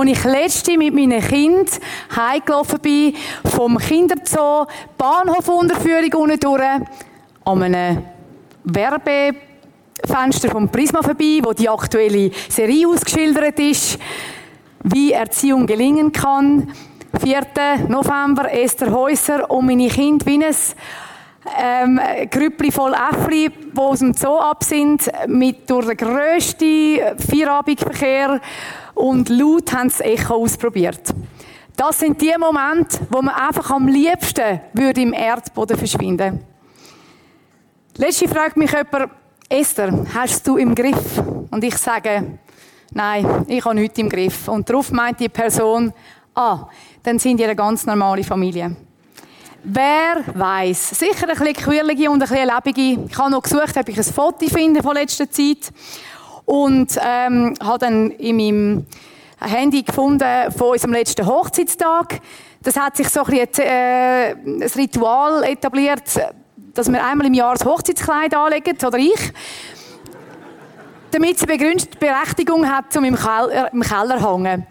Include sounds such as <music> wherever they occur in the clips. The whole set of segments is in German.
wo ich letzte mit meinen Kindern heimgelaufen bin, vom Kinderzoo, Bahnhofunterführung unten durch, an einem Werbefenster vom Prisma vorbei, wo die aktuelle Serie ausgeschildert ist, wie Erziehung gelingen kann. 4. November, Esther Häuser und meine Kinder wie ein ähm, Grüppli voll Äffli, die aus dem Zoo ab sind, mit durch den grössten Vierabendverkehr und laut haben das Echo ausprobiert. Das sind die Momente, wo man einfach am liebsten würde im Erdboden verschwinden. Letzte fragt mich jemand, Esther, hast du im Griff? Und ich sage, nein, ich habe nichts im Griff. Und darauf meint die Person, ah, dann sind ihr eine ganz normale Familie. Wer weiß? Sicher ein bisschen quirlige und ein bisschen lebige. Ich habe noch gesucht, ob ich ein Foto finde von letzter Zeit. Und ähm, habe dann in meinem Handy gefunden von unserem letzten Hochzeitstag. Das hat sich so ein, bisschen, äh, ein Ritual etabliert, dass wir einmal im Jahr das Hochzeitskleid anlegen, oder ich. Damit sie Berechtigung hat, um im Keller, im Keller hängen.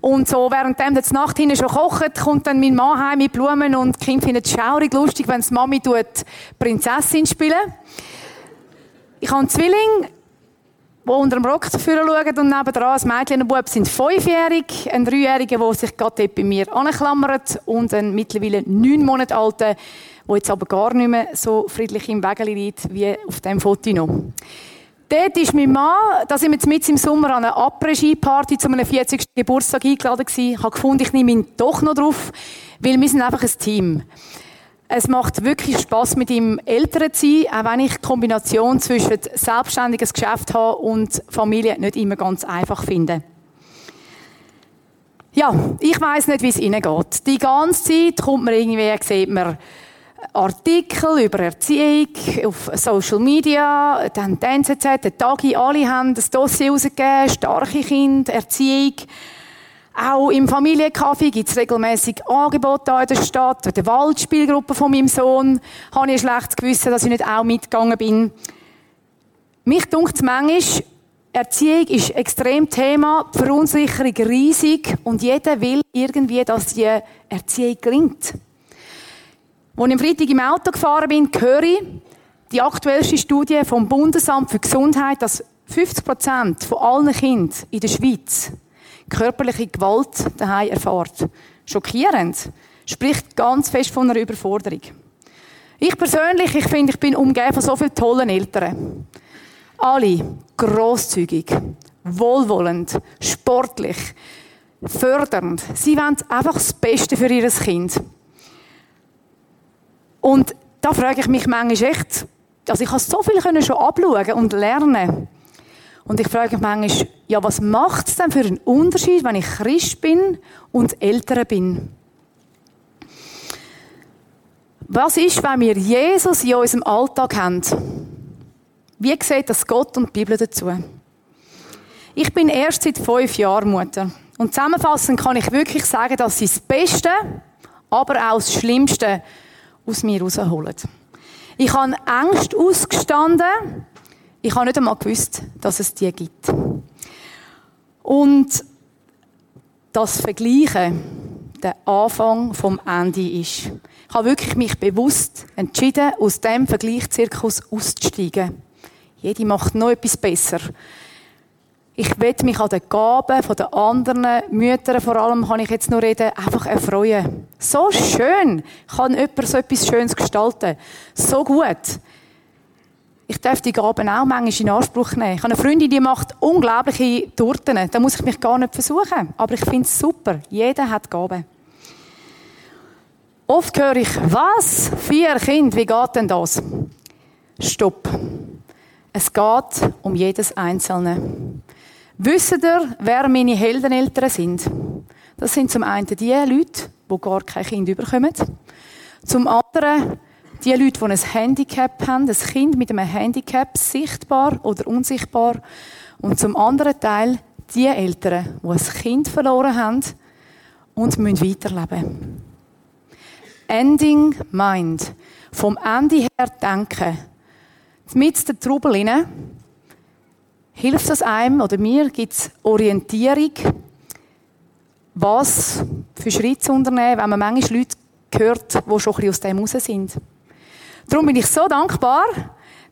Und so, währenddem die Nacht hinten schon kocht, kommt dann mein Mann heim mit Blumen und die Kinder finden es schaurig lustig, wenn die Mami Prinzessin spielen. Ich habe einen Zwilling, der unter dem Rock zu führen schaut und nebenan ein Mädchen und ein Bub sind fünfjährig, ein Dreijähriger, der sich gerade bei mir anklammert und ein mittlerweile neun Monate alter, der jetzt aber gar nicht mehr so friedlich im Wägeli liegt wie auf dem Foto noch. Dort ist mein Mann, da sind wir mit im Sommer an einer Après-Ski-Party zu einem 40. Geburtstag eingeladen gewesen. Ich habe gefunden, ich nehme ihn doch noch drauf, weil wir sind einfach ein Team. Es macht wirklich Spaß, mit ihm Eltern zu sein, auch wenn ich die Kombination zwischen selbstständiges Geschäft habe und Familie nicht immer ganz einfach finde. Ja, ich weiß nicht, wie es Ihnen geht. Die ganze Zeit kommt man irgendwie, sieht man Artikel über Erziehung auf Social Media, dann die NZZ, der Tagi, alle haben das Dossier rausgegeben, starke Kinder, Erziehung. Auch im Familienkaffee gibt es regelmäßig Angebote in der Stadt. Der Waldspielgruppe von meinem Sohn habe ich ein schlechtes Gewissen, dass ich nicht auch mitgegangen bin. Mich dunkt manchmal, Erziehung ist extrem Thema, die Verunsicherung riesig und jeder will irgendwie, dass die Erziehung gelingt. Als ich am Freitag im Auto gefahren bin, höre ich die aktuellste Studie vom Bundesamt für Gesundheit, dass 50 Prozent von allen Kindern in der Schweiz körperliche Gewalt daheim erfahrt. Schockierend. Spricht ganz fest von einer Überforderung. Ich persönlich, ich finde, ich bin umgeben von so vielen tollen Eltern. Alle großzügig, wohlwollend, sportlich, fördernd. Sie wollen einfach das Beste für ihr Kind. Und da frage ich mich manchmal echt, also ich habe so viel schon abschauen und lernen. Und ich frage mich manchmal, ja, was macht es denn für einen Unterschied, wenn ich Christ bin und älter bin? Was ist, wenn wir Jesus in unserem Alltag haben? Wie sieht das Gott und die Bibel dazu? Ich bin erst seit fünf Jahren Mutter. Und zusammenfassend kann ich wirklich sagen, dass sie das Beste, aber auch das Schlimmste aus mir rausholen. Ich habe Angst ausgestanden. Ich habe nicht einmal gewusst, dass es die gibt. Und das Vergleichen der Anfang vom Ende ist. Ich habe wirklich mich bewusst entschieden, aus dem Vergleichszirkus auszusteigen. Jede macht noch etwas besser. Ich will mich an den Gaben von den anderen Müttern, vor allem kann ich jetzt nur reden, einfach erfreuen. So schön kann jemand so etwas Schönes gestalten. So gut. Ich darf die Gaben auch manchmal in Anspruch nehmen. Ich habe eine Freundin, die macht unglaubliche Torten. Da muss ich mich gar nicht versuchen. Aber ich finde es super. Jeder hat Gaben. Oft höre ich, was? Vier Kinder, wie geht denn das? Stopp. Es geht um jedes Einzelne. Wisst ihr, wer meine Heldeneltern sind? Das sind zum einen die Leute, die gar kein Kind bekommen. Zum anderen die Leute, die ein Handicap haben, ein Kind mit einem Handicap, sichtbar oder unsichtbar. Und zum anderen Teil die Eltern, die ein Kind verloren haben und weiterleben müssen. Ending Mind. Vom Ende her denken. Mit der Trubel Hilft das einem oder mir? Gibt es Orientierung? was für Schritte zu unternehmen, wenn man manchmal Leute hört, die schon ein bisschen aus dem raus sind. Darum bin ich so dankbar,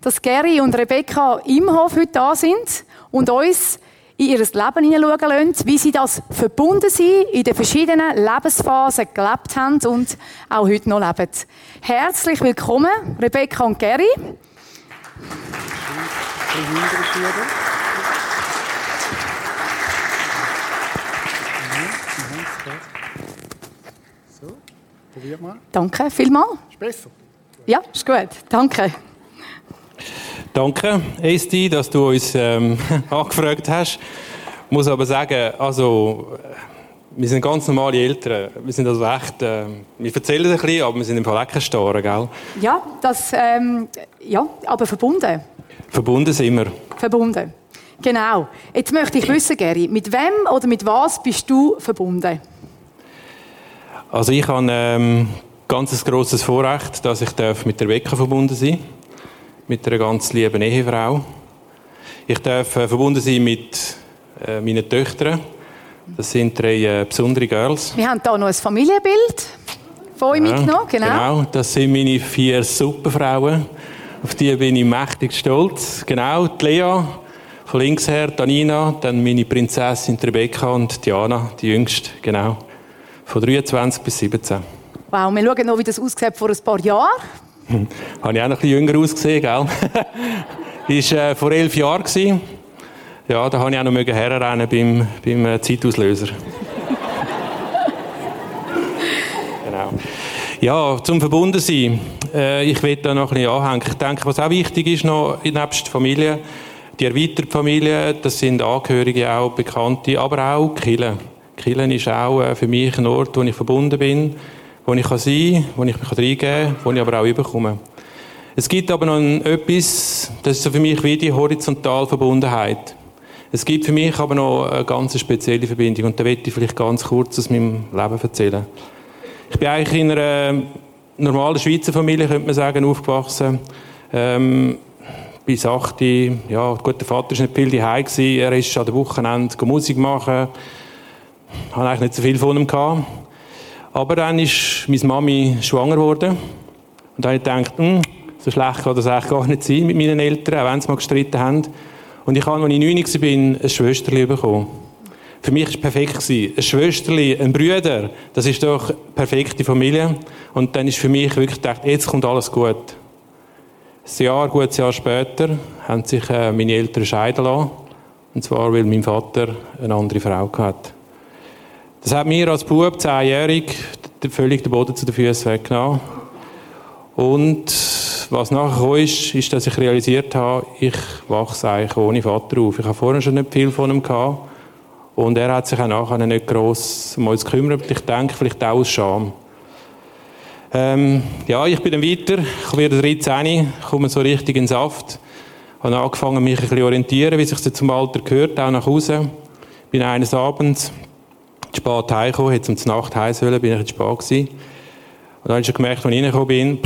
dass Gary und Rebecca im Hof heute da sind und uns in ihr Leben hineinschauen lassen, wie sie das verbunden sind, in den verschiedenen Lebensphasen gelebt haben und auch heute noch leben. Herzlich willkommen, Rebecca und Gary. So, probier mal. Danke, vielmal. Ist besser? Ja, ist gut. Danke. Danke, Esti, dass du uns ähm, <laughs> angefragt hast. Ich muss aber sagen, also, wir sind ganz normale Eltern. Wir sind also echt, äh, wir erzählen ein bisschen, aber wir sind im Fall auch Starren, gell? Ja, das, ähm, ja, aber verbunden. Verbunden sind wir. Verbunden. Genau. Jetzt möchte ich wissen, Gary, mit wem oder mit was bist du verbunden? Also ich habe ähm, ganz grosses Vorrecht, dass ich mit der Wecke verbunden sein darf mit einer ganz lieben Ehefrau. Ich darf äh, verbunden sein mit äh, meinen Töchtern. Das sind drei äh, besondere Girls. Wir haben hier noch ein Familienbild von euch ja, mitgenommen. Genau. genau, das sind meine vier Superfrauen. Auf die bin ich mächtig stolz. Genau, die Lea, von links her, Tanina, dann meine Prinzessin Rebecca und Diana, die jüngste, genau. Von 23 bis 17. Wow, wir schauen noch, wie das aussieht vor ein paar Jahren. <laughs> Habe ich auch noch ein bisschen jünger ausgesehen, gell? <laughs> ist äh, vor elf Jahren gewesen. Ja, da habe ich auch noch herrennen beim, beim äh, Zeitauslöser. <laughs> genau. Ja, zum Verbundensein. Äh, ich will da noch ein bisschen anhängen. Ich denke, was auch wichtig ist noch, nebst Familie, die erweiterte Familie, das sind Angehörige, auch Bekannte, aber auch Killen. Killen ist auch äh, für mich ein Ort, wo ich verbunden bin wo ich sein kann, wo ich mich reingeben kann, wo ich aber auch überkomme. Es gibt aber noch etwas, das ist so für mich wie die horizontale Verbundenheit. Es gibt für mich aber noch eine ganz spezielle Verbindung und da möchte ich vielleicht ganz kurz aus meinem Leben erzählen. Ich bin eigentlich in einer normalen Schweizer Familie, könnte man sagen, aufgewachsen. Ähm, bis 8, ja, gut, der Vater war nicht viel daheim, er ist an den Wochenende Musik machen. Ich hatte eigentlich nicht so viel von ihm. Gehabt. Aber dann ist meine Mami schwanger geworden. Und dann habe ich gedacht, hm, so schlecht kann das eigentlich gar nicht sein mit meinen Eltern, auch wenn sie mal gestritten haben. Und ich habe, als ich 9 war, ein Schwesterli bekommen. Für mich war es perfekt. Ein Schwesterli, ein Bruder, das ist doch eine perfekte Familie. Und dann ist für mich wirklich gedacht, jetzt kommt alles gut. Ein Jahr, gutes Jahr später, haben sich äh, meine Eltern scheiden lassen. Und zwar, weil mein Vater eine andere Frau hatte. Das hat mir als Bub, zehnjährig, völlig den Boden zu den Füßen weggenommen. Und was nachher ist, ist, dass ich realisiert habe, ich wachse eigentlich ohne Vater auf. Ich habe vorher schon nicht viel von ihm gehabt. Und er hat sich auch nachher nicht gross um uns gekümmert. Ich denke, vielleicht auch aus Scham. Ähm, ja, ich bin dann weiter. Ich werde 13, komme so richtig in Saft. Habe angefangen, mich ein bisschen orientieren, wie sich das zum Alter gehört, auch nach Hause. Bin eines Abends spät heimgekommen, hätte um die Nacht heim sollen, bin ich jetzt spät gewesen. Und dann habe ich gemerkt, als ich reingekommen bin,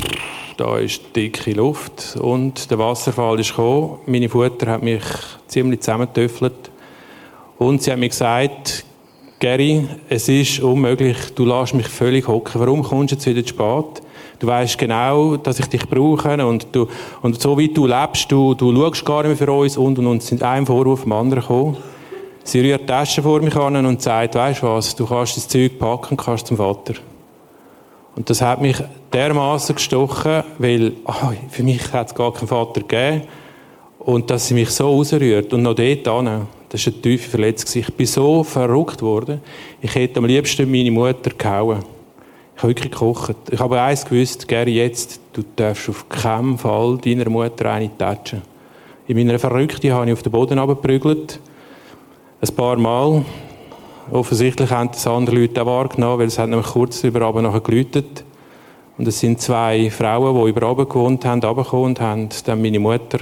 da ist dicke Luft und der Wasserfall ist gekommen. Meine Mutter hat mich ziemlich zusammengetöffelt und sie hat mir gesagt, Gary, es ist unmöglich, du lässt mich völlig hocken. Warum kommst du jetzt wieder spät? Du weißt genau, dass ich dich brauche und, du, und so wie du lebst, du, du schaust gar nicht mehr für uns und und und sind ein Vorwurf vom anderen gekommen. Sie rührt die Tasche vor mich an und sagt, weißt du was, du kannst das Zeug packen und kannst zum Vater. Und das hat mich dermaßen gestochen, weil oh, für mich hat es gar keinen Vater gegeben. Und dass sie mich so rausrührt und noch dort an, das war eine tiefe Verletzung. Ich bin so verrückt worden, ich hätte am liebsten meine Mutter gehauen. Ich habe wirklich gekocht. Ich habe eins gewusst, Gary, jetzt, du darfst auf keinen Fall deiner Mutter eine tatschen. In meiner Verrückte habe ich auf den Boden abgeprügelt ein paar Mal. Offensichtlich haben das andere Leute auch wahrgenommen, weil es hat nämlich kurz über Abend nachher geläutet. Und es sind zwei Frauen, die über Abend gewohnt haben, runtergekommen und haben dann meine Mutter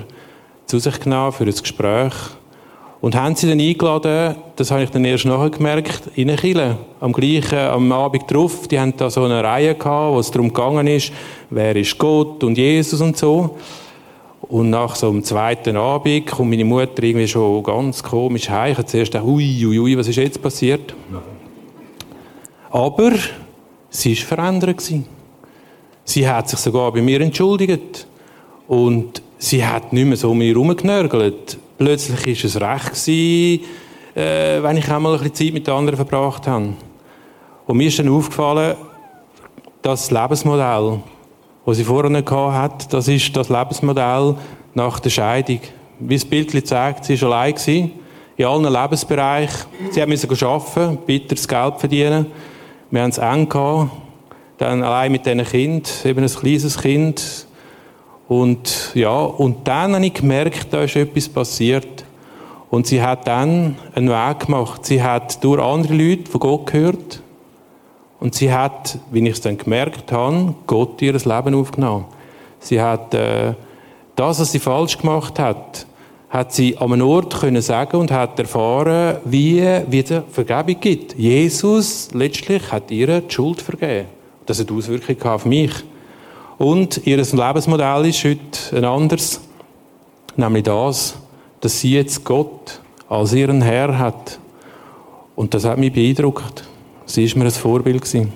zu sich genommen für ein Gespräch. Und haben sie dann eingeladen, das habe ich dann erst nachher gemerkt, in eine. Am gleichen, am Abend drauf, die haben da so eine Reihe gehabt, wo es darum gegangen ist, wer ist Gott und Jesus und so. Und nach so einem zweiten Abend kommt meine Mutter irgendwie schon ganz komisch heim. Ich habe zuerst gedacht, ui, ui, ui, was ist jetzt passiert? Aber sie war verändert. Sie hat sich sogar bei mir entschuldigt. Und sie hat nicht mehr so um mich herumgenörgelt. Plötzlich war es recht, gewesen, äh, wenn ich einmal ein bisschen Zeit mit den anderen verbracht habe. Und mir ist dann aufgefallen, das Lebensmodell, das sie nicht hat, das ist das Lebensmodell nach der Scheidung. Wie das Bild zeigt, sie war allein gewesen, in allen Lebensbereichen. Sie musste arbeiten, bitteres Geld verdienen. Wir haben es eng gehabt. Dann allein mit diesen Kind, eben ein kleines Kind. Und ja, und dann habe ich gemerkt, da ist etwas passiert. Und sie hat dann einen Weg gemacht. Sie hat durch andere Leute von Gott gehört. Und sie hat, wie ich es dann gemerkt habe, Gott ihr Leben aufgenommen. Sie hat äh, das, was sie falsch gemacht hat, hat sie an einem Ort können sagen und hat erfahren, wie wieder Vergebung gibt. Jesus letztlich hat ihr die Schuld vergeben. Das hat Auswirkungen auf mich. Und ihr Lebensmodell ist heute ein anderes, nämlich das, dass sie jetzt Gott als ihren Herr hat. Und das hat mich beeindruckt. Sie ist mir ein Vorbild gewesen.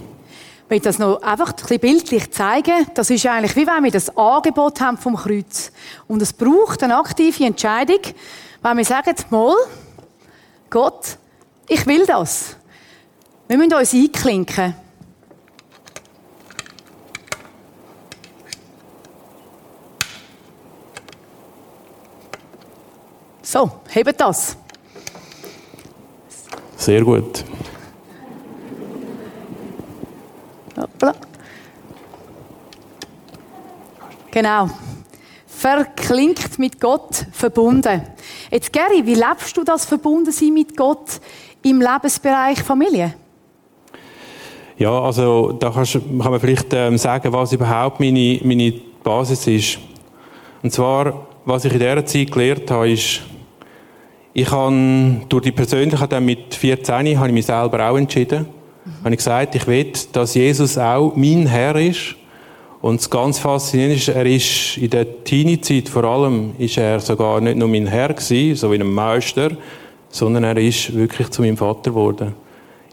Ich das noch einfach ein bisschen bildlich zeigen, das ist eigentlich wie wenn wir das Angebot haben vom Kreuz. Und es braucht eine aktive Entscheidung, wenn wir sagen, mal, Gott, ich will das. Wir müssen uns einklinken. So, hebt das. Sehr gut. Genau. Verklinkt mit Gott verbunden. Jetzt, Gary, wie lebst du das Verbundensein mit Gott im Lebensbereich Familie? Ja, also da kannst, kann man vielleicht ähm, sagen, was überhaupt meine, meine Basis ist. Und zwar, was ich in dieser Zeit gelernt habe, ist, ich habe durch die Persönlichkeit mit 14 habe ich mich selber auch entschieden. Mhm. Habe ich gesagt, ich will, dass Jesus auch mein Herr ist. Und das ganz Faszinierende ist, er ist in der Teenie-Zeit vor allem, ist er sogar nicht nur mein Herr gewesen, so wie ein Meister, sondern er ist wirklich zu meinem Vater geworden.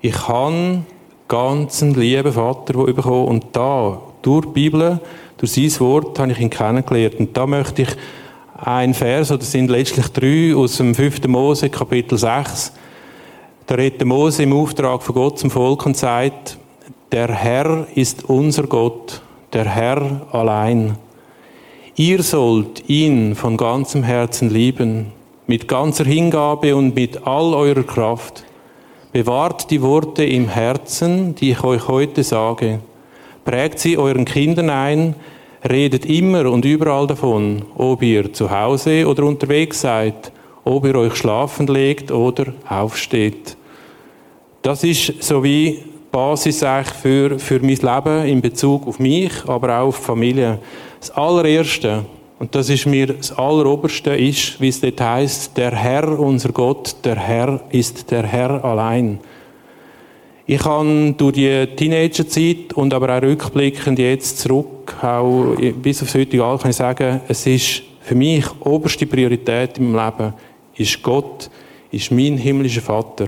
Ich habe einen lieben Vater bekommen und da, durch die Bibel, durch sein Wort, habe ich ihn kennengelernt. Und da möchte ich ein Vers, oder sind letztlich drei aus dem 5. Mose, Kapitel 6. Da redet Mose im Auftrag von Gott zum Volk und sagt, der Herr ist unser Gott, der Herr allein. Ihr sollt ihn von ganzem Herzen lieben, mit ganzer Hingabe und mit all eurer Kraft. Bewahrt die Worte im Herzen, die ich euch heute sage. Prägt sie euren Kindern ein, redet immer und überall davon, ob ihr zu Hause oder unterwegs seid, ob ihr euch schlafen legt oder aufsteht. Das ist so wie Basis für, für mein Leben in Bezug auf mich, aber auch auf die Familie. Das allererste, und das ist mir das alleroberste, ist, wie es dort heißt, der Herr, unser Gott, der Herr ist der Herr allein. Ich habe durch die Teenagerzeit und aber auch rückblickend jetzt zurück, auch bis aufs heutige Alter, kann ich sagen, es ist für mich oberste Priorität meinem Leben, ist Gott, ist mein himmlischer Vater.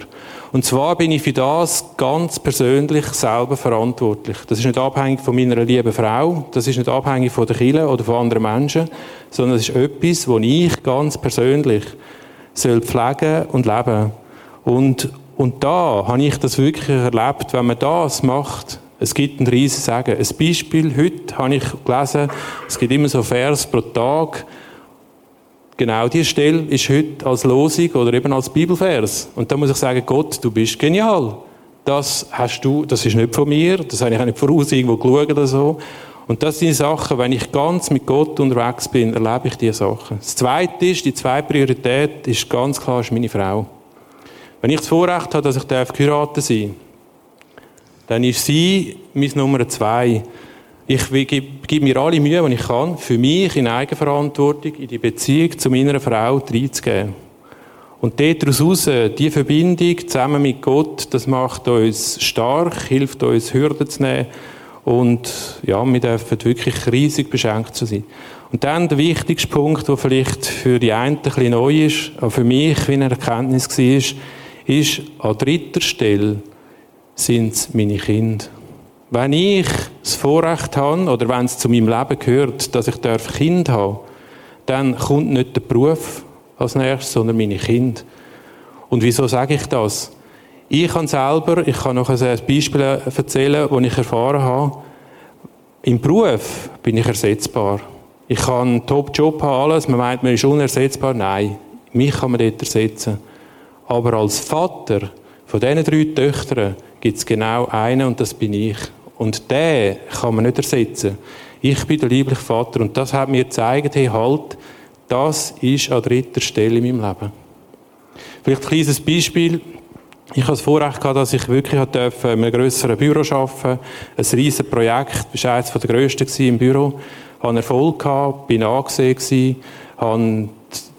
Und zwar bin ich für das ganz persönlich selber verantwortlich. Das ist nicht abhängig von meiner lieben Frau, das ist nicht abhängig von der Kirche oder von anderen Menschen, sondern es ist etwas, wo ich ganz persönlich soll pflegen und leben. Und und da habe ich das wirklich erlebt, wenn man das macht, es gibt ein riesen Sagen. Ein Beispiel, heute habe ich gelesen, es gibt immer so Vers pro Tag. Genau diese Stelle ist heute als Losung oder eben als Bibelvers. Und da muss ich sagen, Gott, du bist genial. Das hast du, das ist nicht von mir, das habe ich auch nicht voraus irgendwo geschaut oder so. Und das sind Sachen, wenn ich ganz mit Gott unterwegs bin, erlebe ich diese Sachen. Das Zweite ist, die zweite Priorität ist ganz klar, ist meine Frau. Wenn ich das Vorrecht habe, dass ich geheiratet sein darf, dann ist sie mein Nummer zwei. Ich gebe mir alle Mühe, die ich kann, für mich in Eigenverantwortung in die Beziehung zu meiner Frau reinzugeben. Und daraus die Verbindung zusammen mit Gott, das macht uns stark, hilft uns Hürden zu nehmen. Und ja, wir dürfen wirklich riesig beschenkt zu sein. Und dann der wichtigste Punkt, der vielleicht für die einen ein bisschen neu ist, aber für mich wie eine Erkenntnis war, ist an dritter Stelle sind es meine Kinder. Wenn ich das Vorrecht habe, oder wenn es zu meinem Leben gehört, dass ich darf Kind haben dann kommt nicht der Beruf als nächstes, sondern meine Kinder. Und wieso sage ich das? Ich kann selber, ich kann noch ein Beispiel erzählen, das ich erfahren habe. Im Beruf bin ich ersetzbar. Ich kann einen Top-Job haben, alles. Man meint, man ist unersetzbar. Nein, mich kann man dort ersetzen. Aber als Vater von diesen drei Töchtern gibt es genau einen und das bin ich. Und den kann man nicht ersetzen. Ich bin der liebliche Vater und das hat mir gezeigt, hey, halt, das ist an dritter Stelle in meinem Leben. Vielleicht ein kleines Beispiel. Ich hatte das Vorrecht gehabt, dass ich wirklich in einem grösseren Büro arbeiten Ein riesiges Projekt, ich war eines der grössten im Büro. Ich hatte Erfolg gehabt, bin angesehen habe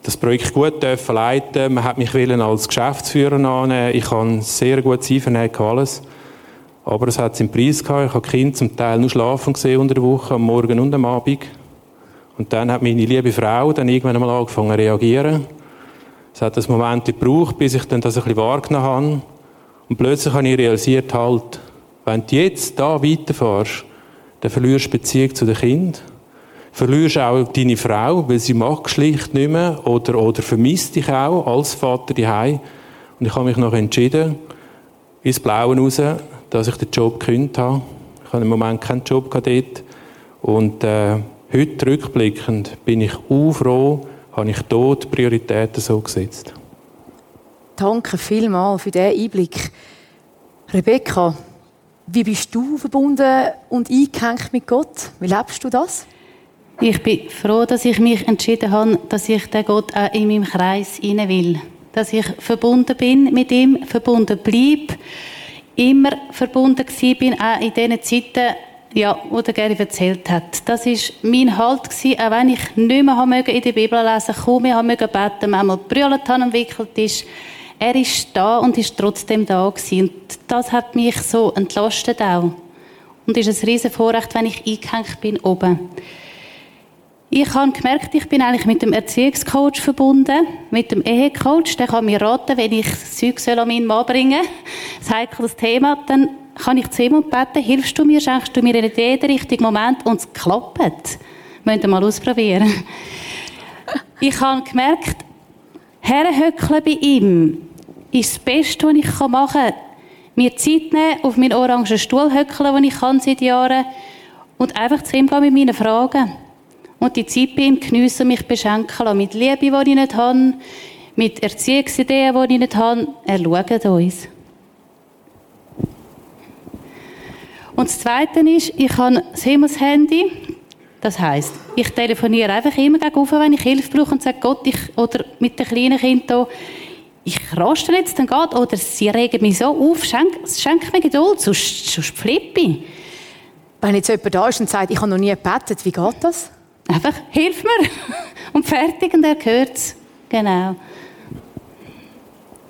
das Projekt gut leiten. Man hat mich als Geschäftsführer annehmen. Ich habe sehr gut einvernehmen alles. Aber es hat seinen Preis gehabt. Ich habe die Kinder zum Teil nur schlafen gesehen unter der Woche, am Morgen und am Abend. Und dann hat meine liebe Frau dann irgendwann einmal angefangen zu reagieren. Es hat einen Moment gebraucht, bis ich dann das ein bisschen wahrgenommen habe. Und plötzlich habe ich realisiert, halt, wenn du jetzt da weiterfährst, dann verlierst du Beziehung zu den Kindern. Verlierst auch deine Frau, weil sie mag schlicht nicht mehr oder, oder vermisst dich auch als Vater daheim. Und ich habe mich noch entschieden, ins Blaue raus, dass ich den Job gekündigt habe. Ich habe im Moment keinen Job dort. Und äh, heute rückblickend bin ich auch froh, habe ich dort die Prioritäten so gesetzt. Danke vielmals für diesen Einblick. Rebecca, wie bist du verbunden und eingehängt mit Gott? Wie lebst du das? Ich bin froh, dass ich mich entschieden habe, dass ich den Gott auch in meinem Kreis inne will. Dass ich verbunden bin mit ihm, verbunden bleibe, immer verbunden bin, auch in diesen Zeiten, ja, wo der Gary erzählt hat. Das ist mein Halt gewesen, auch wenn ich nicht mehr in der Bibel lesen kaum mehr habe beten, manchmal brüllt habe am Wickeltisch. Er ist da und ist trotzdem da gewesen. Und das hat mich so entlastet auch. Und ist ein riesen Vorrecht, wenn ich eingehängt bin oben. Ich habe gemerkt, ich bin eigentlich mit dem Erziehungscoach verbunden, mit dem Ehecoach. Der kann mir raten, wenn ich Zeug soll an meinen Mann bringen soll. Das heikles Thema. Dann kann ich zu ihm und beten, hilfst du mir, schenkst du mir in den richtigen Moment und es klappt. Müsst ihr mal ausprobieren. <laughs> Ich habe gemerkt, herhöckeln bei ihm ist das Beste, was ich machen kann. Mir Zeit nehmen, auf meinen orangen Stuhl höckeln, den ich kann seit Jahren, und einfach zu ihm gehen mit meinen Fragen und die Zeit bei ihm geniessen, mich beschenken lassen. Mit Liebe, die ich nicht habe, mit Erziehungsideen, die ich nicht habe. Er schaut uns. Und das Zweite ist, ich habe das Himmelshandy. Das heisst, ich telefoniere einfach immer gegenüber, wenn ich Hilfe brauche und sage, Gott, ich, oder mit den kleinen Kindern ich raste jetzt dann geht, oder sie regen mich so auf, schenk, schenk mir Geduld, sonst, sonst flippe ich. Wenn jetzt jemand da ist und sagt, ich habe noch nie gebetet, wie geht das? Einfach, hilf mir. <laughs> Und fertig, und er hört es. Genau.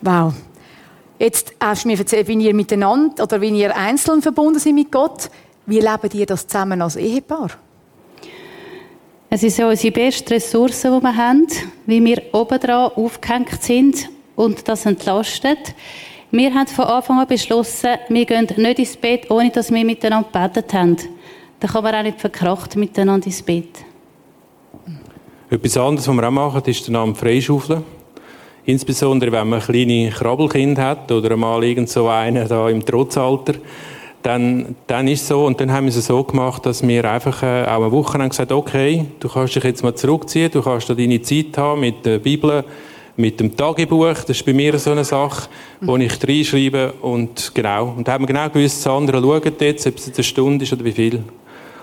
Wow. Jetzt hast du mir erzählt, wie ihr miteinander oder wie ihr einzeln verbunden seid mit Gott. Wie lebt ihr das zusammen als Ehepaar? Es ist so unsere beste Ressource, die wir haben, wie wir oben dran aufgehängt sind und das entlastet. Wir haben von Anfang an beschlossen, wir gehen nicht ins Bett, ohne dass wir miteinander gebetet haben. Dann kann man auch nicht verkracht miteinander ins Bett. Etwas anderes, was wir auch machen, ist den Namen Freischaufeln. Insbesondere, wenn man kleine Krabbelkinder hat oder einmal irgend so einen da im Trotzalter, dann, dann ist es so, und dann haben wir es so gemacht, dass wir einfach äh, auch eine Woche lang gesagt okay, du kannst dich jetzt mal zurückziehen, du kannst da deine Zeit haben mit der Bibel, mit dem Tagebuch, das ist bei mir so eine Sache, wo ich reinschreibe und genau, und da haben wir genau gewusst, das andere schaut jetzt, ob es eine Stunde ist oder wie viel.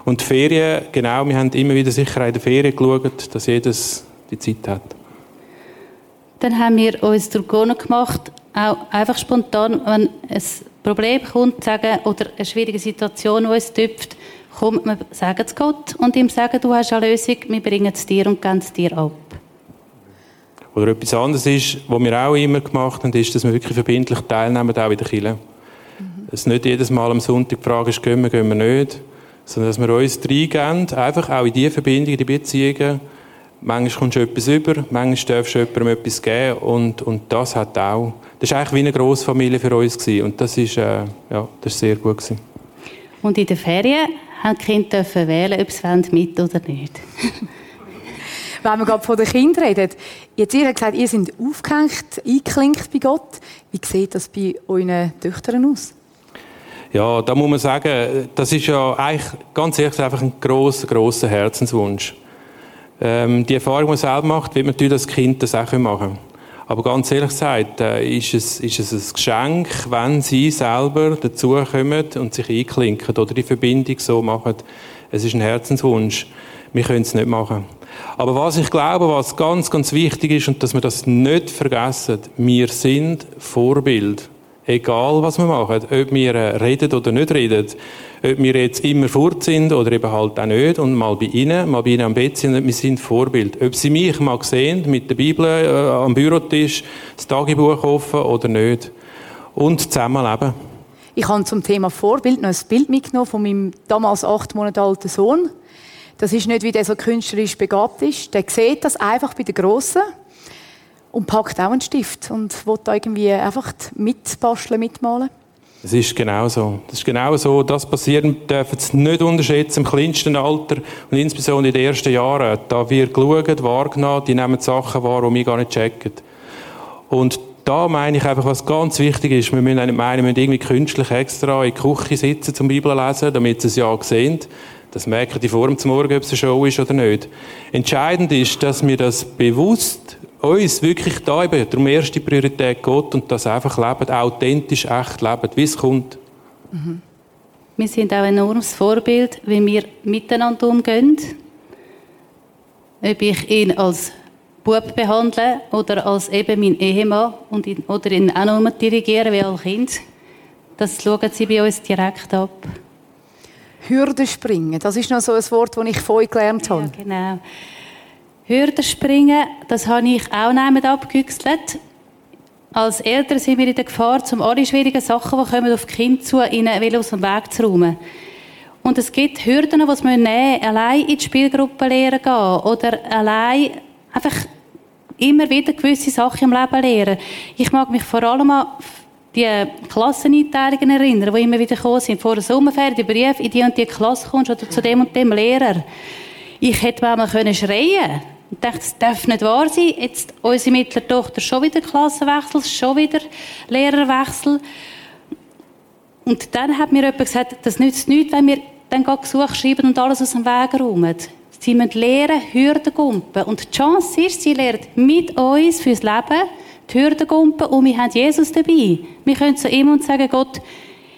Und die Ferien, genau, wir haben immer wieder sicher in der Ferien geschaut, dass jedes die Zeit hat. Dann haben wir uns Turgonen gemacht, auch einfach spontan, wenn ein Problem kommt, sagen, oder eine schwierige Situation, die uns tüpft, kommt, wir sagen es Gott und ihm sagen, du hast eine Lösung, wir bringen es dir und geben es dir ab. Oder etwas anderes ist, was wir auch immer gemacht haben, ist, dass wir wirklich verbindlich teilnehmen, auch in der Kirche. Mhm. Es nicht jedes Mal am Sonntag die Frage ist, gehen wir, gehen wir nicht, sondern dass wir uns reingeben, einfach auch in diese Verbindungen, die Beziehungen, Manchmal kommst du etwas über, manchmal darfst du jemandem etwas geben und, und das hat auch, das war eigentlich wie eine Grossfamilie für uns gewesen. und das ist, äh, ja, das ist sehr gut gewesen. Und in den Ferien haben die Kinder wählen, ob sie mit oder nicht. <laughs> Wenn wir gerade von den Kindern reden, jetzt ihr habt gesagt, ihr seid aufgehängt, eingeklinkt bei Gott. Wie sieht das bei euren Töchtern aus? Ja, da muss man sagen, das ist ja eigentlich ganz ehrlich einfach ein grosser, grosser Herzenswunsch. Ähm, die Erfahrung, die man selber macht, wird man natürlich das Kind das auch machen. Aber ganz ehrlich gesagt, äh, ist, es, ist es ein Geschenk, wenn sie selber dazukommen und sich einklinken oder die Verbindung so machen. Es ist ein Herzenswunsch. Wir können es nicht machen. Aber was ich glaube, was ganz, ganz wichtig ist und dass wir das nicht vergessen, wir sind Vorbild. Egal, was wir machen. Ob wir äh, reden oder nicht reden. Ob wir jetzt immer fort sind oder eben halt auch nicht und mal bei ihnen, mal bei ihnen am Bett sind, wir sind Vorbild. Ob sie mich mal sehen, mit der Bibel äh, am Bürotisch, das Tagebuch offen oder nicht. Und zusammenleben. Ich habe zum Thema Vorbild noch ein Bild mitgenommen von meinem damals acht Monate alten Sohn. Das ist nicht, wie der so künstlerisch begabt ist. Der sieht das einfach bei den Grossen und packt auch einen Stift und will da irgendwie einfach mitbasteln, mitmalen. Das ist genau so. Das ist genau so. Das passieren dürfen Sie nicht unterschätzen im kleinsten Alter und insbesondere in den ersten Jahren. Da wird geschaut, wahrgenommen, die nehmen Sachen wahr, die wir gar nicht checken. Und da meine ich einfach, was ganz wichtig ist, wir müssen nicht meinen, wir müssen irgendwie künstlich extra in die Küche sitzen zum Bibel lesen, damit sie es ja sehen. Das merken die vor dem Morgen, ob es eine Show ist oder nicht. Entscheidend ist, dass wir das bewusst uns wirklich da eben, darum erste Priorität Gott und das einfach leben, authentisch, echt leben, wie es kommt. Mhm. Wir sind auch ein enormes Vorbild, wie wir miteinander umgehen. Ob ich ihn als Bub behandle oder als eben mein Ehemann und ihn, oder ihn auch noch dirigieren wie als Kind. Das schauen sie bei uns direkt ab. Hürden springen, das ist noch so ein Wort, das ich vorhin gelernt habe. Ja, genau. Hürden springen, das habe ich auch damit abgehüchselt. Als Eltern sind wir in der Gefahr, um alle schwierigen Sachen, die kommen auf die Kinder zu, ihnen aus dem Weg zu räumen. Und es gibt Hürden, die wir nehmen allein in die Spielgruppe lernen gehen oder allein einfach immer wieder gewisse Sachen im Leben lernen. Ich mag mich vor allem an die Klasseneinteilungen erinnern, die immer wieder gekommen sind. Vor der Sommerferien, die Brief, in die und die Klasse kommst oder zu dem und dem Lehrer. Ich hätte mal schreien können und dachte, das darf nicht wahr sein. Jetzt unsere mittlere Tochter schon wieder Klassenwechsel, schon wieder Lehrerwechsel. Und dann hat mir jemand gesagt, das nützt nichts, wenn wir dann Gesuch schreiben und alles aus dem Weg räumen. Sie müssen lernen, Hürden gumpen. Und die Chance ist, sie lernt mit uns fürs Leben die Hürden gumpen und wir haben Jesus dabei. Wir können zu ihm und sagen, Gott,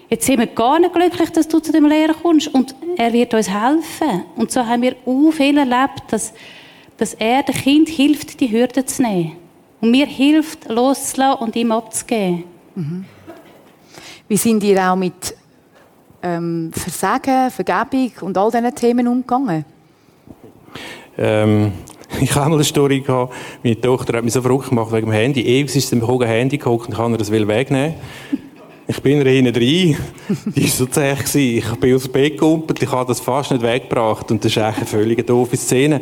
jetzt sind wir gar nicht glücklich, dass du zu dem Lehrer kommst und er wird uns helfen. Und so haben wir auch viel erlebt, dass dass er dem Kind hilft, die Hürde zu nehmen. Und mir hilft, loszulassen und ihm abzugeben. Mhm. Wie sind ihr auch mit ähm, Versagen, Vergebung und all diesen Themen umgegangen? Ähm, <laughs> ich habe mal eine Story gehabt. Meine Tochter hat mich so verrückt gemacht wegen dem Handy. Ewig ist sie mit dem Handy geguckt und kann das wegnehmen. Ich bin hinten rein. Die war so zäh. Ich bin aus dem Bett gekumpelt. Ich habe das fast nicht weggebracht. Und das ist eigentlich eine völlig doofe Szene.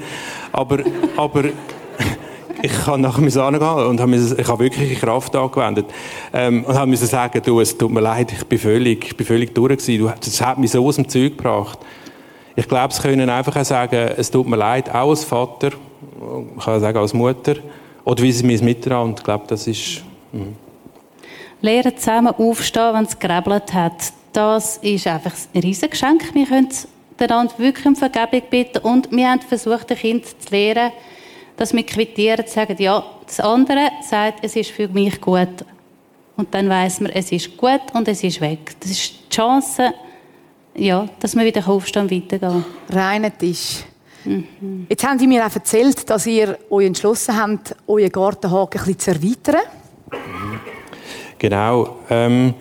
Aber, aber, ich habe nachher müssen angehen und habe ich habe wirklich Kraft angewendet. Ähm, und habe müssen sagen, du, es tut mir leid, ich bin völlig, ich bin völlig durch gewesen. Du, das hat mich so aus dem Zeug gebracht. Ich glaube, sie können einfach auch sagen, es tut mir leid, auch als Vater, ich kann sagen, als Mutter, oder wie sie mir miteinander. Ich glaube, das ist, mh. Lernen zusammen aufstehen, wenn es gerebelt hat. Das ist einfach ein Riesengeschenk. Wir können einander wirklich um Vergebung bitten und wir haben versucht, den Kind zu lehren, dass wir quittieren, sagen, ja, das andere sagt, es ist für mich gut. Und dann weiß man, es ist gut und es ist weg. Das ist die Chance, ja, dass wir wieder aufstehen und weitergehen. Reiner Tisch. Mhm. Jetzt haben Sie mir auch erzählt, dass ihr euch entschlossen habt, euren Gartenhaken ein bisschen zu erweitern. Mhm. Genau. Ähm,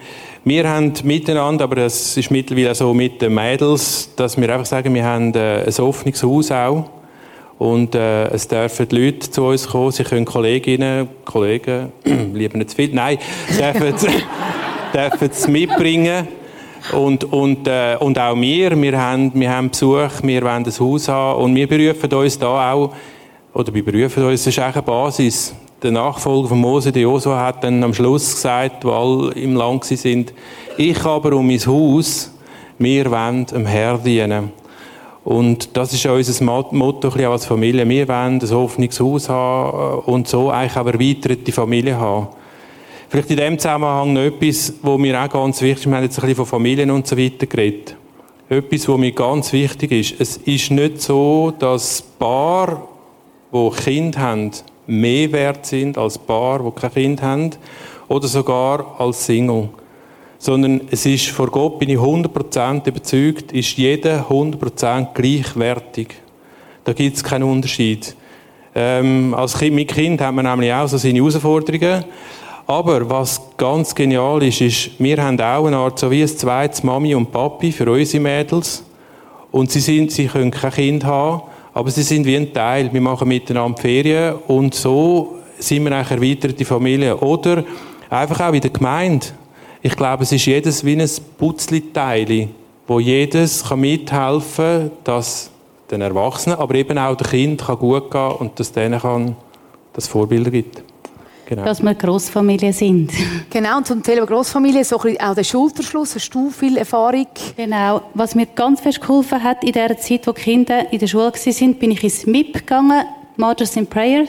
wir haben miteinander, aber das ist mittlerweile so mit den Mädels, dass wir einfach sagen, wir haben äh, ein offenes Haus auch. Und äh, es dürfen die Leute zu uns kommen, sie können Kolleginnen, Kollegen, <clears throat> lieber nicht zu viel, nein, dürfen, <laughs> dürfen es mitbringen. Und, und, äh, und auch wir, wir haben, wir haben Besuch, wir wollen das Haus haben und wir berufen uns da auch oder bei berufen uns, das ist eigentlich eine Basis. Der Nachfolger von Mose, der Josua, hat dann am Schluss gesagt, wo alle im Land sind, ich aber um mein Haus, wir wollen dem Herr dienen. Und das ist auch unser Motto als Familie. Wir wollen ein offenes Haus haben und so eigentlich auch erweiterte Familie haben. Vielleicht in dem Zusammenhang noch etwas, wo mir auch ganz wichtig ist. Wir haben jetzt ein bisschen von Familien und so weiter geredet. Etwas, was mir ganz wichtig ist. Es ist nicht so, dass Paar, die Kind haben, mehr wert sind als Paar, die kein Kind haben. Oder sogar als Single sondern es ist vor Gott, bin ich 100% überzeugt, ist jeder 100% gleichwertig. Da gibt es keinen Unterschied. Ähm, als kind, mit Kind hat man nämlich auch so seine Herausforderungen. Aber was ganz genial ist, ist, wir haben auch eine Art, so wie ein zweites Mami und Papi für unsere Mädels. Und sie sind, sie können kein Kind haben, aber sie sind wie ein Teil. Wir machen miteinander Ferien und so sind wir eigentlich erweiterte Familie. Oder einfach auch in der Gemeinde. Ich glaube, es ist jedes wie ein Putzli-Teil, wo jedes kann mithelfen kann, dass den Erwachsenen, aber eben auch den Kind kann gut gehen und dass denen kann das Vorbilder gibt. Genau. Dass wir Großfamilie sind. <laughs> Genau, und zum Thema Großfamilie, so auch der Schulterschluss, hast du viel Erfahrung? Genau, was mir ganz fest geholfen hat in der Zeit, wo die Kinder in der Schule waren, bin ich ins MIP gegangen, Mothers in Prayer.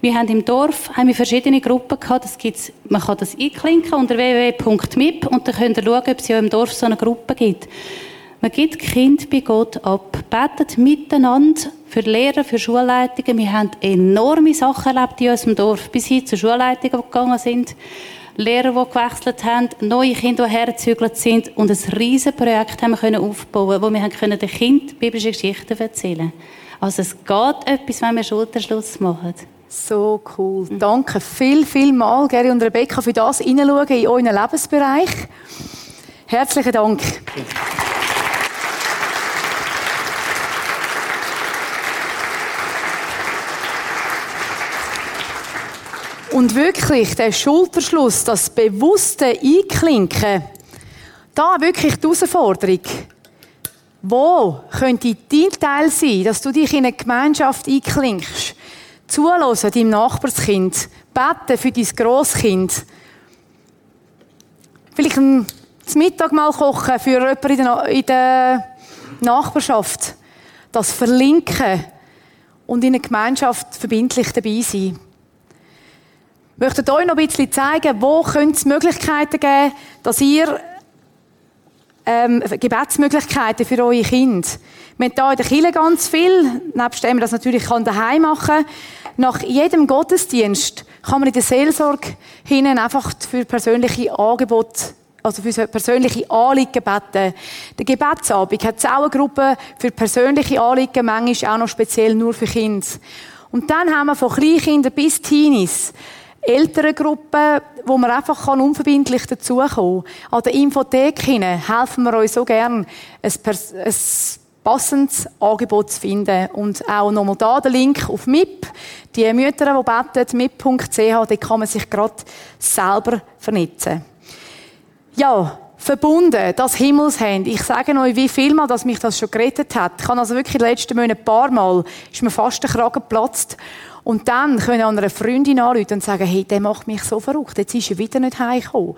Wir haben im Dorf haben wir verschiedene Gruppen gehabt. Das gibt's, man kann das einklinken unter www.mip und dann könnt ihr schauen, ob es ja im Dorf so eine Gruppe gibt. Man gibt Kind bei Gott ab, betet miteinander für Lehrer, für Schulleitungen. Wir haben enorme Sachen erlebt in unserem Dorf, bis hin zu Schulleitungen gegangen sind. Lehrer, die gewechselt haben, neue Kinder, die hergezügelt sind und ein riesiges Projekt haben wir können aufbauen, wo wir haben können den Kind biblische Geschichten erzählen. Also es geht etwas, wenn wir Schulterschluss machen. So cool. Danke viel, viel mal, Gary und Rebecca, für das Hineinschauen in euren Lebensbereich. Herzlichen Dank. Und wirklich, der Schulterschluss, das bewusste Einklinken, da wirklich die Herausforderung. Wo könnte dein Teil sein, dass du dich in eine Gemeinschaft einklinkst? Zuhören deinem Nachbarskind. Beten für dein Grosskind. Vielleicht ein Mittag mal kochen für jemanden in der, in der Nachbarschaft. Das Verlinken und in einer Gemeinschaft verbindlich dabei sein. Ich möchte euch noch ein bisschen zeigen, wo es Möglichkeiten geben, dass ihr ähm, Gebetsmöglichkeiten für eure Kinder. Wir haben hier in der Kirche ganz viel, nebst dem, das natürlich kann daheim machen Nach jedem Gottesdienst kann man in der Seelsorge hinein einfach für persönliche Angebote also für persönliche Anliegen beten. Der Gebetsabend hat auch eine Gruppe für persönliche Anliegen, manchmal auch noch speziell nur für Kinder. Und dann haben wir von Kleinkindern bis Teenies ältere Gruppen, wo man einfach kann unverbindlich dazukommen kann. An der Infothek helfen wir euch so gern, ein, ein passendes Angebot zu finden. Und auch nochmal da der Link auf MIP. Die Mütter, die beten, mip.ch, da kann man sich gerade selber vernetzen. Ja, verbunden, das Himmelshand. Ich sage euch, wie viel mal, dass mich das schon gerettet hat. Ich habe also wirklich in den letzten Monaten ein paar Mal, ist mir fast der Kragen geplatzt. Und dann können an einer Freundin anrufen und sagen, hey, der macht mich so verrückt, jetzt ist er wieder nicht heimgekommen.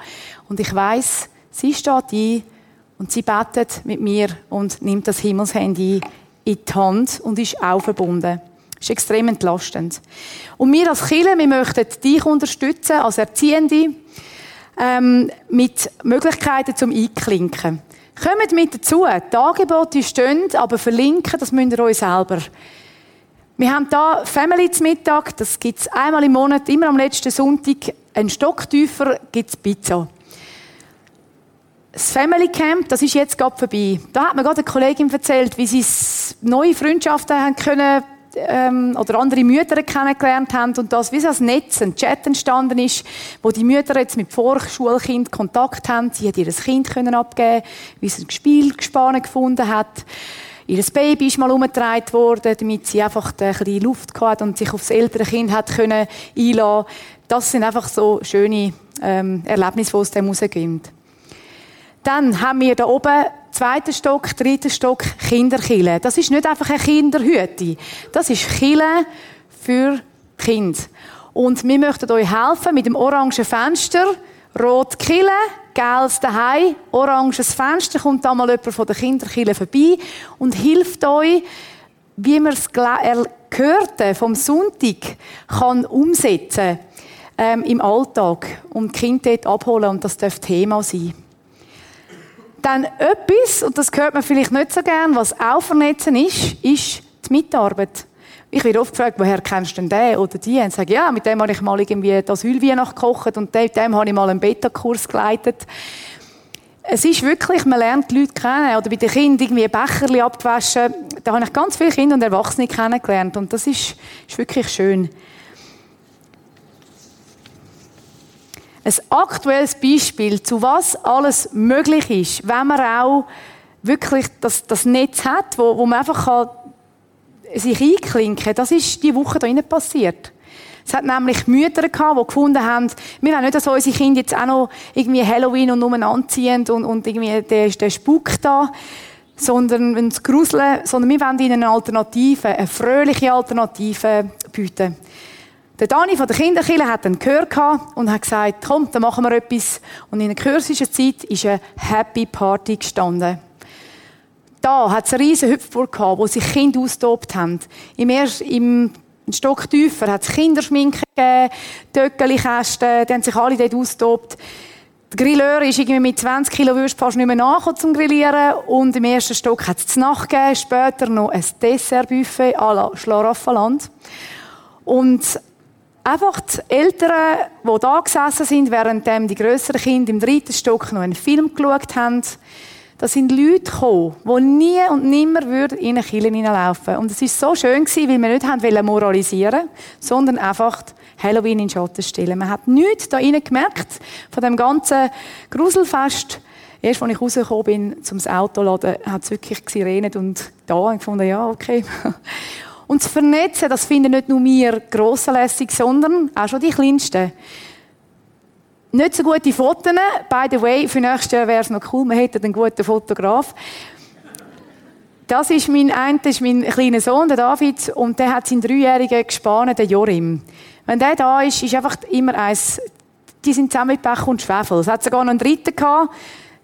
Und ich weiss, sie steht ein und sie betet mit mir und nimmt das Himmelshandy in die Hand und ist auch verbunden. Das ist extrem entlastend. Und wir als Kirche, wir möchten dich unterstützen, als Erziehende, ähm, mit Möglichkeiten zum Einklinken. Kommt mit dazu. Die Angebote stehen, aber verlinken, das müsst ihr euch selber. Wir haben da Family zum Mittag, das gibt es einmal im Monat, immer am letzten Sonntag. Ein Stock tiefer gibt es Pizza. Das Family Camp, das ist jetzt gerade vorbei. Da hat mir gerade eine Kollegin erzählt, wie sie neue Freundschaften haben können ähm, oder andere Mütter kennengelernt haben und das wie ein Netz, ein Chat entstanden ist, wo die Mütter jetzt mit Vorschulkind Kontakt haben. Sie hat ihr Kind können abgeben, wie sie ein Spielgespann gefunden hat. Ihr Baby ist mal umgetragen worden, damit sie einfach ein bisschen Luft hatte und sich aufs ältere Kind hat können einlassen. Das sind einfach so schöne ähm, Erlebnisse, die aus dem rausgehen. Dann haben wir da oben zweiten Stock, dritten Stock Kinderkille. Das ist nicht einfach eine Kinderhütte. Das ist Kille für Kind. Und wir möchten euch helfen mit dem orangen Fenster, rot Kille, gelbes daheim, oranges Fenster, kommt da mal jemand von der Kinderkille vorbei und hilft euch, wie man es Gehörte vom Sonntag kann umsetzen ähm, im Alltag und die Kinder dort abholen und das darf Thema sein. Dann etwas, und das hört man vielleicht nicht so gern, was auch vernetzen ist, ist die Mitarbeit. Ich werde oft gefragt, woher kennst du denn den oder die? Und sage, ja, mit dem habe ich mal irgendwie das Hüllweihnacht gekocht und mit dem habe ich mal einen Beta-Kurs geleitet. Es ist wirklich, man lernt die Leute kennen. Oder bei den Kindern irgendwie ein Becherchen abgewaschen. Da habe ich ganz viele Kinder und Erwachsene kennengelernt. Und das ist, ist wirklich schön. Ein aktuelles Beispiel, zu was alles möglich ist, wenn man auch wirklich das, das Netz hat, wo, wo man einfach kann sich einklinken. Das ist die Woche da drinnen passiert. Es hat nämlich Mütter gehabt, die gefunden haben, wir wollen nicht, dass unsere Kinder jetzt auch noch irgendwie Halloween und nur anziehen und, und irgendwie der, der Spuk da, sondern es gruseln, sondern wir wollen ihnen eine Alternative, eine fröhliche Alternative bieten. Der Dani von der Kinderkille hat einen Chör gehabt und hat gesagt, komm, dann machen wir etwas. Und in der kürzester Zeit ist eine Happy Party gestanden. Da hat es eine riesen Hüpfburg gehabt, wo sich Kinder austobt haben. Im, ersten, im ein Stock tiefer hat es Kinderschminken gegeben, Töckeli-Kästen, die haben sich alle dort austobt. Der Grilleur ist irgendwie mit 20 Kilo Würst fast nicht mehr nach zum Grillieren. Und im ersten Stock hat es zu Nacht gegeben, später noch ein Dessertbuffet à la Schlaraffenland. Und einfach die Eltern, die da gesessen sind, während die grösseren Kinder im dritten Stock noch einen Film geschaut haben, da sind Leute gekommen, die nie und nimmer würden in eine Kirche hineinlaufen. Und es war so schön weil wir nicht moralisieren sondern einfach Halloween in Schatten stellen. Man hat nichts da innen gemerkt von dem ganzen Gruselfest. Erst als ich rausgekommen bin, zum Auto laden, hat es wirklich geredet und da gefunden, ja, okay. Und das Vernetzen, das finden nicht nur wir grossenlässig, sondern auch schon die Kleinsten. Nicht so gute Fotos. By the way, für nächstes Jahr wäre es noch cool, man hätte einen guten Fotograf. Das ist mein, ein, ist mein kleiner Sohn, der David, und der hat seinen dreijährigen Gespanen, den Jorim. Wenn der da ist, ist einfach immer eins, die sind zusammen mit Pech und Schwefel. Es hat sogar noch einen dritten gehabt.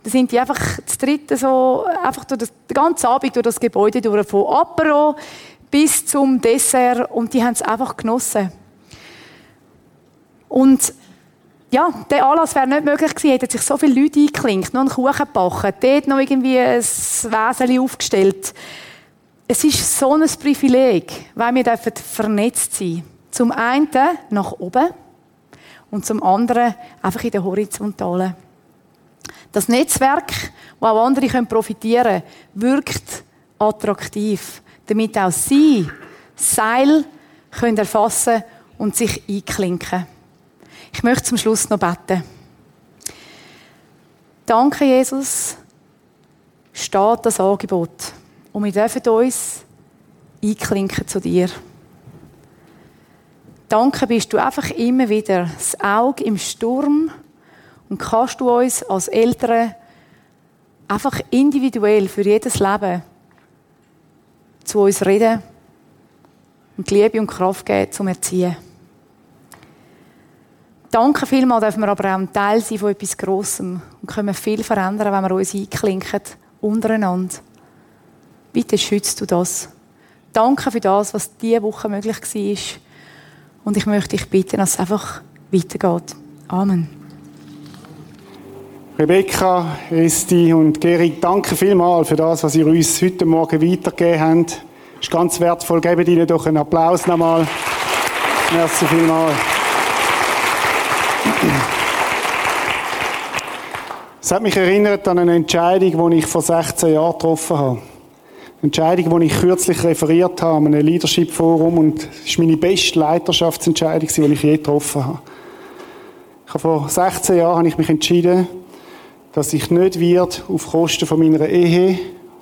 Da sind die einfach das dritte so, einfach durch das, den ganzen Abend durch das Gebäude durch, von Apero bis zum Dessert, und die haben es einfach genossen. Und ja, der Anlass wäre nicht möglich gewesen, hätten sich so viele Leute eingeklinkt, noch einen Kuchen gebacken, dort noch irgendwie ein Wesen aufgestellt. Es ist so ein Privileg, weil wir dürfen vernetzt sein. Zum einen nach oben und zum anderen einfach in der Horizontalen. Das Netzwerk, wo auch andere profitieren können, wirkt attraktiv, damit auch sie Seil können erfassen und sich einklinken können. Ich möchte zum Schluss noch beten. Danke, Jesus, steht das Angebot. Und wir dürfen uns einklinken zu dir. Danke bist du einfach immer wieder das Auge im Sturm und kannst du uns als Eltern einfach individuell für jedes Leben zu uns reden und Liebe und Kraft geben zum Erziehen. Danke vielmals, dürfen wir aber auch ein Teil sein von etwas Grossem und können viel verändern, wenn wir uns einklinken, untereinander. Bitte schützt du das. Danke für das, was diese Woche möglich war. Und ich möchte dich bitten, dass es einfach weitergeht. Amen. Rebecca, Esti und Geri, danke vielmals für das, was ihr uns heute Morgen weitergegeben habt. Das ist ganz wertvoll. Gebt ihnen doch einen Applaus nochmal. Merci vielmals. Es hat mich erinnert an eine Entscheidung, die ich vor 16 Jahren getroffen habe. Eine Entscheidung, die ich kürzlich referiert habe, an einem Leadership Forum und es war meine beste Leiterschaftsentscheidung, die ich je getroffen habe. Ich habe vor 16 Jahren habe ich mich entschieden, dass ich nicht wird auf Kosten von meiner Ehe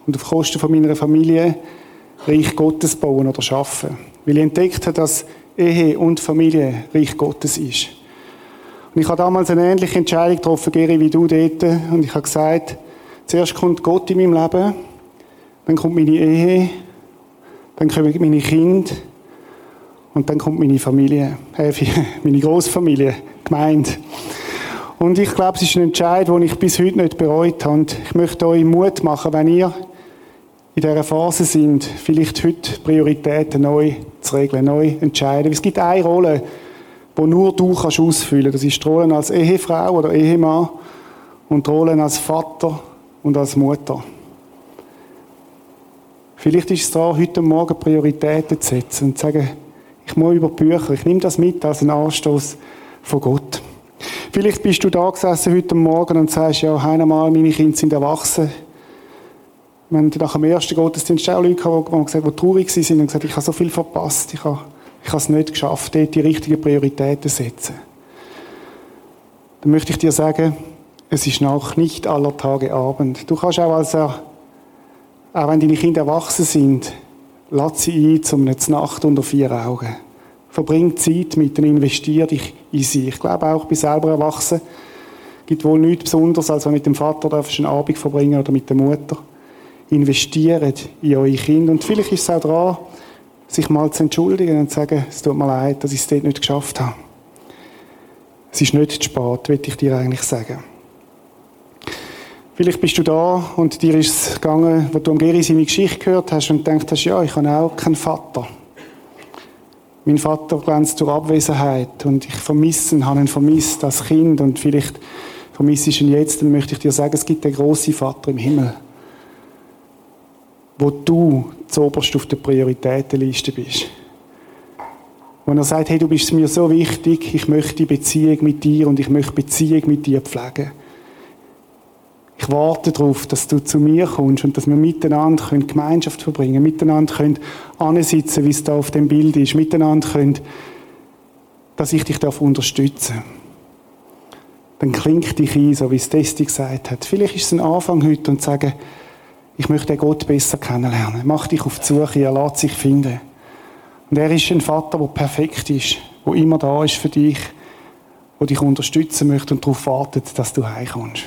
und auf Kosten von meiner Familie Reich Gottes bauen oder schaffen. Weil ich entdeckt habe, dass Ehe und Familie Reich Gottes ist. Und ich habe damals eine ähnliche Entscheidung getroffen, Geri, wie du dort. Und ich habe gesagt, zuerst kommt Gott in meinem Leben, dann kommt meine Ehe, dann kommen meine Kinder Und dann kommt meine Familie, äh, <laughs> meine Großfamilie, Gemeinde. Und ich glaube, es ist ein Entscheid, den ich bis heute nicht bereut habe. Und ich möchte euch Mut machen, wenn ihr in dieser Phase sind, vielleicht heute Prioritäten neu zu regeln, neu entscheiden. Es gibt eine Rolle, die nur du kannst ausfüllen. Das ist die Rolle als Ehefrau oder Ehemann und die Rolle als Vater und als Mutter. Vielleicht ist es da, heute Morgen Prioritäten zu setzen und zu sagen, ich muss über Bücher, ich nehme das mit als einen Anstoß von Gott. Vielleicht bist du da gesessen heute Morgen und sagst, ja, einmal meine Kinder sind erwachsen. Wir haben nach dem ersten Gottesdienst auch Leute gehabt, die gesagt die traurig waren und gesagt ich habe so viel verpasst, ich habe, ich habe es nicht geschafft, dort die richtigen Prioritäten zu setzen. Dann möchte ich dir sagen, es ist noch nicht aller Tage Abend. Du kannst auch als er, auch wenn deine Kinder erwachsen sind, lass sie ein zum eine Nacht unter vier Augen. Verbring Zeit mit ihnen, investier dich in sie. Ich glaube auch, bei selber erwachsen gibt wohl nichts Besonderes, als wenn mit dem Vater einen Abend verbringen oder mit der Mutter. Investiert in eure Kinder. Und vielleicht ist es auch dran, sich mal zu entschuldigen und zu sagen, es tut mir leid, dass ich es dort nicht geschafft habe. Es ist nicht zu spät, würde ich dir eigentlich sagen. Vielleicht bist du da und dir ist es gegangen, wo du am Geri seine Geschichte gehört hast und denkst hast, ja, ich habe auch keinen Vater. Mein Vater glänzt durch Abwesenheit und ich vermisse ihn, habe ihn vermisst als Kind und vielleicht vermisse ich ihn jetzt, dann möchte ich dir sagen, es gibt einen grossen Vater im Himmel, wo du zuoberst auf der Prioritätenliste bist. Wenn er sagt, hey, du bist mir so wichtig, ich möchte Beziehung mit dir und ich möchte Beziehung mit dir pflegen. Ich warte darauf, dass du zu mir kommst und dass wir miteinander können Gemeinschaft verbringen können, miteinander können ansitzen, wie es da auf dem Bild ist, miteinander können, dass ich dich darf unterstützen Dann klingt dich ein, so wie es Testi gesagt hat. Vielleicht ist es ein Anfang heute und sagen, ich möchte den Gott besser kennenlernen. Mach dich auf die Suche, er lässt sich finden. Und er ist ein Vater, der perfekt ist, der immer da ist für dich, der dich unterstützen möchte und darauf wartet, dass du heimkommst.